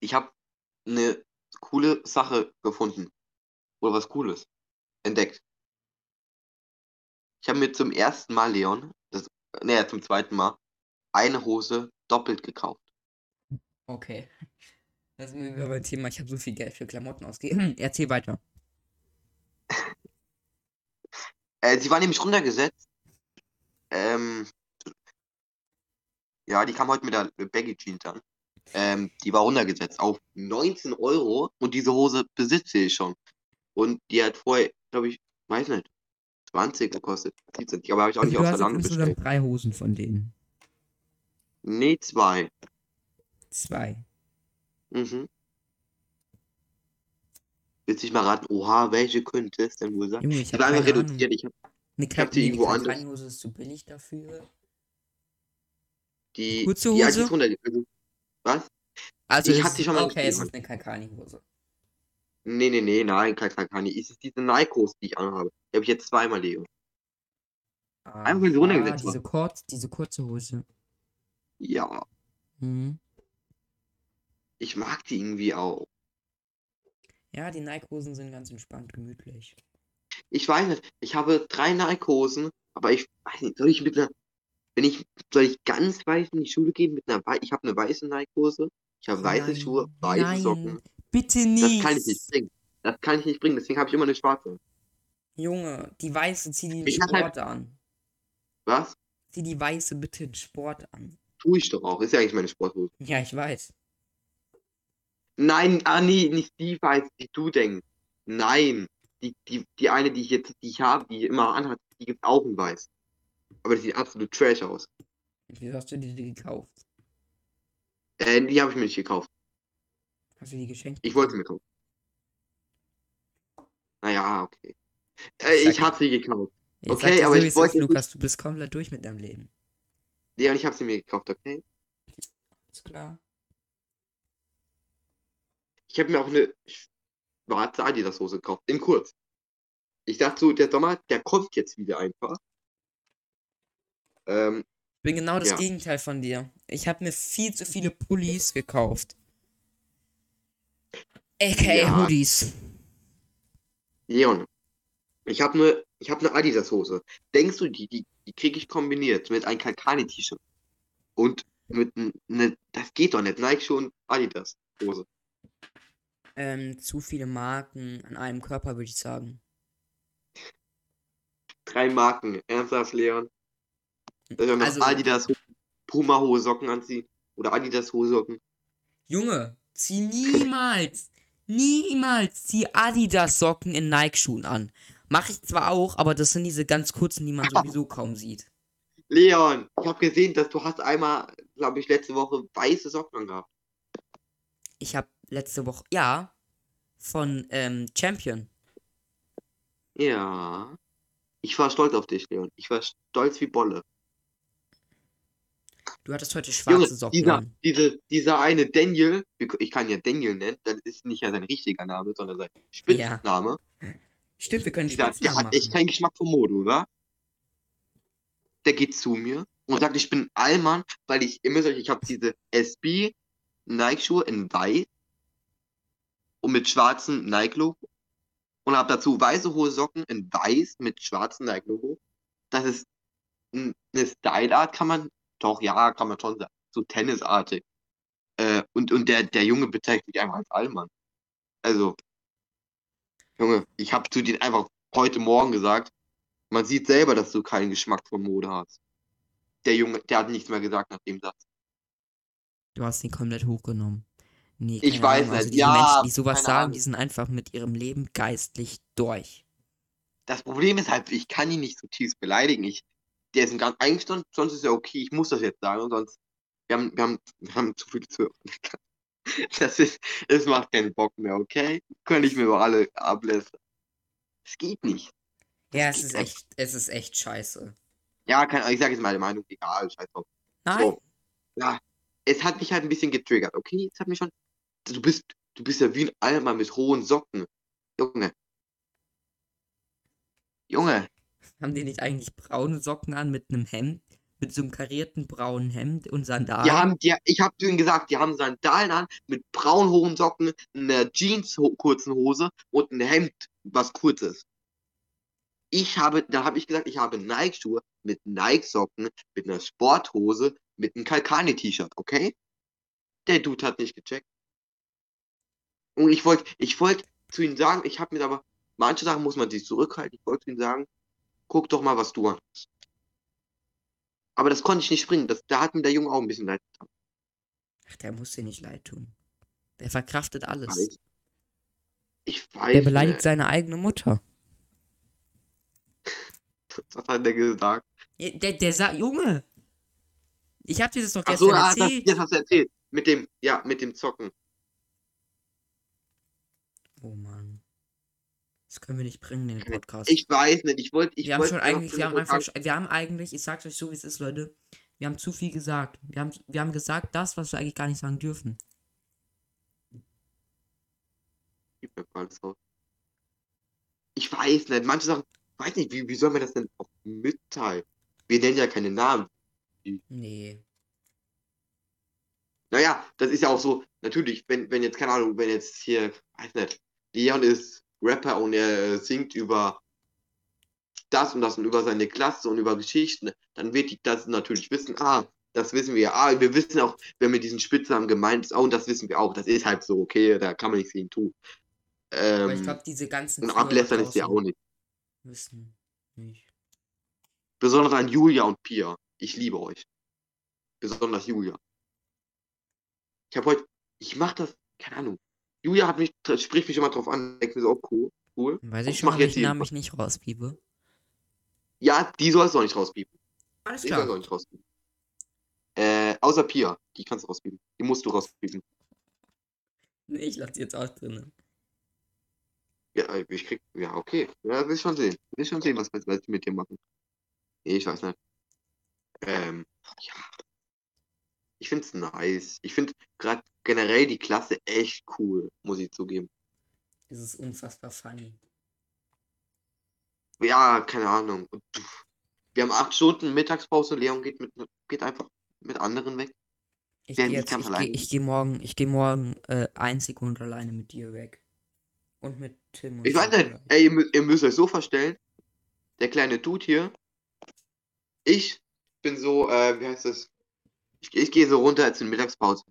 Ich habe eine coole Sache gefunden. Oder was Cooles. Entdeckt. Ich habe mir zum ersten Mal, Leon, das, nee, zum zweiten Mal, eine Hose doppelt gekauft. Okay. Das ist mir wieder beim Thema. Ich habe so viel Geld für Klamotten ausgegeben. Erzähl weiter. Äh, sie war nämlich runtergesetzt. Ähm, ja, die kam heute mit der Baggy Jeans an. Ähm, die war runtergesetzt auf 19 Euro und diese Hose besitze ich schon. Und die hat vorher, glaube ich, weiß nicht, 20 gekostet. 17, aber habe ich auch Also nicht du hast der Lange bestellt. drei Hosen von denen. Nee, zwei. Zwei. Mhm. Willst du dich mal raten, oha, welche könnte es denn wohl sein? Junge, ich Die habe einfach reduziert. Ich hab Eine hab die irgendwo die anders. Kaltani-Hose ist zu billig dafür. die, Kurze die, Hose? ich runter, also, was? Also Ich die ist- schon mal Okay, es ist eine Kalkani-Hose. Nee, nee, nee, nein, kein Kalkani. Es ist diese Nike-Hose, die ich anhabe. Die habe ich jetzt zweimal, Leo. Einfach, wenn sie Ah, runtergesetzt diese, kurz, diese kurze Hose. Ja, Mhm. ich mag die irgendwie auch. Ja, die Nike-Hosen sind ganz entspannt, gemütlich. Ich weiß nicht, ich habe drei Nike-Hosen, aber ich weiß nicht, soll ich mit einer, wenn ich, soll ich ganz weiß in die Schule gehen mit einer, ich habe eine weiße Nike-Hose, ich habe weiße Schuhe, weiße nein, Socken. Bitte Das nicht. kann ich nicht bringen. Das kann ich nicht bringen, deswegen habe ich immer eine schwarze. Junge, die weiße, zieh die in halt- Sport an. Was? Zieh die weiße bitte in Sport an. Tue ich doch auch. Ist ja eigentlich meine Sporthose. Ja, ich weiß. Nein, ah nee, nicht die weiß, die du denkst. Nein. Die, die, die eine, die ich jetzt, die ich habe, die immer anhat, die gibt auch in weiß. Aber die sieht absolut trash aus. Wieso hast du die, die gekauft? Äh, die habe ich mir nicht gekauft. Hast du die geschenkt? Ich wollte sie mir kaufen. Naja, okay. Äh, Ich ich habe sie gekauft. Jetzt okay, aber so, ich wie wollte Lukas, du bist komplett durch mit deinem Leben. Ja, und ich habe sie mir gekauft, okay? Ist klar. Ich habe mir auch eine schwarze Adidas-Hose gekauft. In kurz. Ich dachte so, der Sommer, der kommt jetzt wieder einfach. Ähm, Ich bin genau das Ja. Gegenteil von dir. Ich habe mir viel zu viele Pullis gekauft. AKA Ja. Hoodies. Leon, ich habe eine ich hab ne Adidas-Hose. Denkst du, die, die, die kriege ich kombiniert mit einem Kalkani-T-Shirt und mit ne, das geht doch nicht. Nike schon Adidas-Hose. Ähm, zu viele Marken an einem Körper, würde ich sagen. Drei Marken. Ernsthaft, Leon? Auch noch Also- Adidas Puma hohe Socken anziehen? Oder Adidas hohe Socken? Junge, zieh niemals, niemals zieh Adidas-Socken in Nike-Schuhen an. Mach ich zwar auch, aber das sind diese ganz kurzen, die man sowieso kaum sieht. Leon, ich habe gesehen, dass du hast einmal, glaube ich, letzte Woche weiße Socken angehabt. Ich habe letzte Woche, ja, von ähm, Champion. Ja. Ich war stolz auf dich, Leon. Ich war stolz wie Bolle. Du hattest heute Junge, schwarze Socken dieser, diese, dieser eine Daniel, ich kann ja Daniel nennen, das ist nicht ja sein richtiger Name, sondern sein Spitzname. Stimmt, wir können Dieser, der Spitznamen hat echt keinen Geschmack von Mode, oder? Der geht zu mir und sagt, ich bin Allmann, weil ich immer so, ich habe diese SB Nike-Schuhe in weiß und mit schwarzem Nike-Logo und habe dazu weiße hohe Socken in weiß mit schwarzem Nike-Logo. Das ist eine Style-Art, kann man, doch, ja, kann man schon sagen, so tennisartig. Äh, und, und der, der Junge bezeichnet mich einfach als Allmann. Also, Junge, ich habe zu dir einfach heute Morgen gesagt, man sieht selber, dass du keinen Geschmack von Mode hast. Der Junge, der hat nichts mehr gesagt nach dem Satz. Du hast ihn komplett hochgenommen. Nee, Ich weiß Ahnung, also nicht, diese ja, Menschen, die sowas sagen, Ahnung. die sind einfach mit ihrem Leben geistlich durch. Das Problem ist halt, ich kann ihn nicht so tief beleidigen. Ich, der ist ein ganz Einstand, sonst ist er okay, ich muss das jetzt sagen, und sonst, wir haben, wir haben, wir haben zu viel zu Das ist, es macht keinen Bock mehr, okay? Könnte ich mir über alle ablästern. Es geht nicht. Ja, es ist nicht. echt, es ist echt scheiße. Ja, kann, ich sage jetzt meine Meinung, egal, scheiß drauf. Nein, So. Ja, es hat mich halt ein bisschen getriggert, okay? Es hat mich schon. Du bist, du bist ja wie ein Alma mit hohen Socken. Junge. Junge. haben die nicht eigentlich braune Socken an mit einem Hemd? Mit so einem karierten braunen Hemd und Sandalen? Die haben, die, ich habe ihnen gesagt, die haben Sandalen an mit braun hohen Socken, einer Jeans ho kurzen Hose und ein Hemd, was kurz ist. Ich habe, da habe ich gesagt, ich habe Nike-Schuhe mit Nike-Socken, mit einer Sporthose, mit einem Kalkani-T-Shirt, okay? Der Dude hat nicht gecheckt. Und ich wollte, ich wollte zu ihm sagen, ich habe mir aber, manche Sachen muss man sich zurückhalten. Ich wollte zu ihm sagen, guck doch mal, was du hast. Aber das konnte ich nicht springen. Das, da hat mir der Junge auch ein bisschen leid getan. Ach, der muss dir nicht leid tun. Der verkraftet alles. Weiß. Ich weiß. Der beleidigt nicht. seine eigene Mutter. Was hat der gesagt? Der, der sagt, Junge! Ich hab dir das doch Ach gestern so, ah, das, erzählt. das hast du erzählt. Mit dem, ja, mit dem Zocken. Oh Mann. Das können wir nicht bringen in den Podcast. Ich weiß nicht, ich wollte, ich wir haben schon eigentlich, wir haben einfach, wir haben eigentlich, ich sag's euch so, wie es ist, Leute. Wir haben zu viel gesagt. Wir haben, wir haben gesagt, das, was wir eigentlich gar nicht sagen dürfen. Mal alles raus. Ich weiß nicht, manche Sachen, weiß nicht, wie, wie soll man das denn auch mitteilen? Wir nennen ja keine Namen. Nee. Naja, das ist ja auch so, natürlich, wenn, wenn jetzt, keine Ahnung, wenn jetzt hier, weiß nicht, Leon ist Rapper und er singt über das und das und über seine Klasse und über Geschichten, dann wird die das natürlich wissen, ah, das wissen wir, ah, wir wissen auch, wer mit diesen Spitznamen gemeint ist, oh, und das wissen wir auch, das ist halt so, okay, da kann man nichts gegen tun. Aber ich Ähm, glaube, diese ganzen und Führer ablästern ist ja auch nicht. Wissen nicht. Besonders an Julia und Pia. Ich liebe euch. Besonders Julia. Ich habe heute, ich mach das, keine Ahnung. Julia hat mich, spricht mich immer drauf an, denkt mir so, oh, cool, cool. Weiß Ich ich schon mach jetzt jeden Namen ich nicht rauspiepe. Ja, die sollst du auch nicht rauspiepen. Alles Die sollst du klar. auch nicht rauspiepen. Äh, außer Pia, die kannst du rauspiepen. Die musst du rauspiepen. Nee, ich lasse die jetzt auch drin. Ja, ich krieg, ja, okay. Ja, will ich schon sehen. Will ich schon sehen, was, was, was die mit dir machen. Nee, ich weiß nicht. Ähm, ja. Ich find's nice. Ich find gerade generell die Klasse echt cool, muss ich zugeben. Es ist unfassbar funny. Ja, keine Ahnung. Wir haben acht Stunden Mittagspause. Leon geht mit, geht einfach mit anderen weg. Ich gehe jetzt, ich ich gehe morgen, ich gehe morgen äh, einzig und alleine mit dir weg. Und mit Tim und Ich weiß nicht, ey, ihr, ihr müsst euch so vorstellen, der kleine Dude hier, ich bin so, äh, wie heißt das? Ich, ich gehe so runter jetzt in Mittagspause.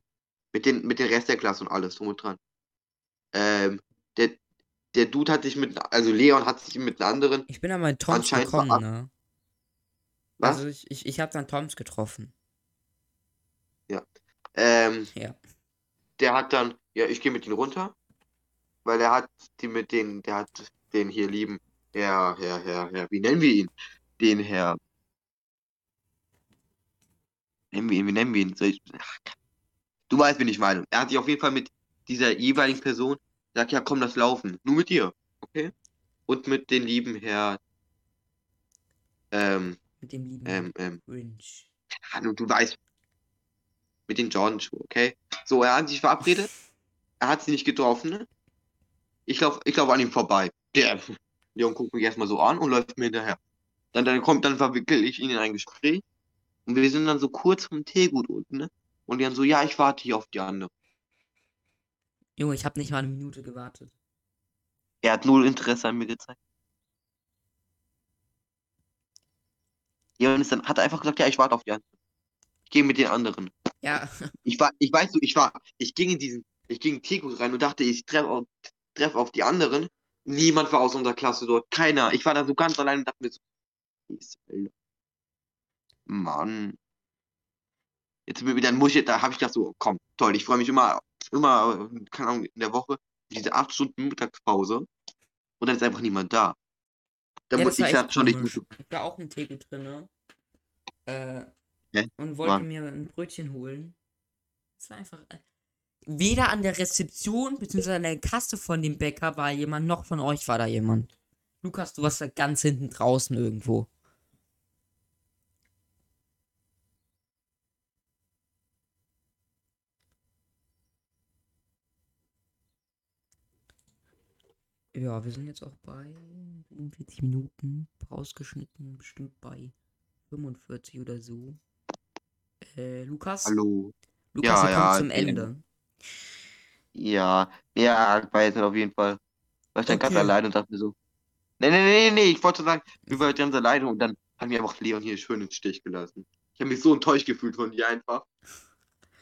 Mit den, mit dem Rest der Klasse und alles drum und dran. Ähm, der, der Dude hat sich mit, also Leon hat sich mit einem anderen, Ich bin aber in Toms gekommen, ne? was? Also ich, ich, ich habe dann Toms getroffen. Ähm, Ja. der hat dann, ja, ich gehe mit ihm runter, weil er hat die mit den, der hat den hier lieben, Herr, Herr, Herr, Herr, wie nennen wir ihn? Den Herr, nennen wir ihn, wie nennen wir ihn? Soll ich, ach, du weißt, wen ich meine. Er hat sich auf jeden Fall mit dieser jeweiligen Person gesagt, ja, komm, lass laufen, nur mit dir, okay? Und mit den lieben Herr, ähm, Mit dem lieben ähm, ähm, Grinch. Ah, du, du weißt, mit den Jordan-Schuhen, okay? So, er hat sich verabredet, er hat sie nicht getroffen, ne? Ich lauf, ich lauf an ihm vorbei. Der Leon guckt mich erstmal so an und läuft mir hinterher. Dann, dann kommt, dann verwickel ich ihn in ein Gespräch und wir sind dann so kurz vom Teegut unten, ne? Und die dann so, ja, ich warte hier auf die andere. Junge, ich habe nicht mal eine Minute gewartet. Er hat null Interesse an mir gezeigt. Leon ist dann, hat einfach gesagt, ja, ich warte auf die andere. Ich gehe mit den anderen. Ja, Ich war, ich weiß so, ich war, ich ging in diesen, ich ging in Teegut rein und dachte, ich treffe auf, treff auf die anderen. Niemand war aus unserer Klasse dort, keiner. Ich war da so ganz allein und dachte mir so. Mann. Jetzt bin ich wieder, muss ich, da habe ich gedacht so, komm, toll, ich freue mich immer, immer, keine Ahnung, in der Woche, diese acht Stunden Mittagspause und dann ist einfach niemand da. Da ja muss das ich sag schon, ich komisch. muss, Ich war auch im Theke drin, ne? Äh, Hä? und wollte Wann? mir ein Brötchen holen. Es war einfach. Äh, weder an der Rezeption bzw. an der Kasse von dem Bäcker war jemand, noch von euch war da jemand. Lukas, du warst da ganz hinten draußen irgendwo. Ja, wir sind jetzt auch bei 47 Minuten. Rausgeschnitten, bestimmt bei 45 oder so. Äh, Lukas? hallo. Lukas, Ja, wir kommen ja, zum Ende. Ja, ja, ich weiß auf jeden Fall. War ich dann ganz Okay. alleine und dachte mir so, nee, nee, nee, nee, ich wollte sagen, wir waren ganz alleine und dann hat mir einfach Leon hier schön im Stich gelassen. Ich habe mich so enttäuscht gefühlt von dir einfach.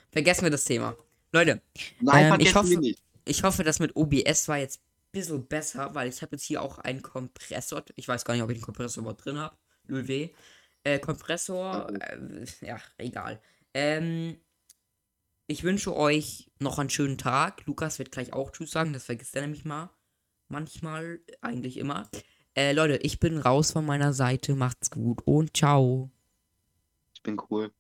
Vergessen wir das Thema. Leute, Nein, Ähm, ich wir hoffe- nicht. ich hoffe, das mit OBS war jetzt bisschen besser, weil ich habe jetzt hier auch einen Kompressor. Ich weiß gar nicht, ob ich den Kompressor überhaupt drin habe. Lulw. Äh, Kompressor, äh, ja, egal. Ähm, ich wünsche euch noch einen schönen Tag. Lukas wird gleich auch Tschüss sagen, das vergisst er nämlich mal. Manchmal, eigentlich immer. Äh, Leute, ich bin raus von meiner Seite. Macht's gut und ciao. Ich bin cool.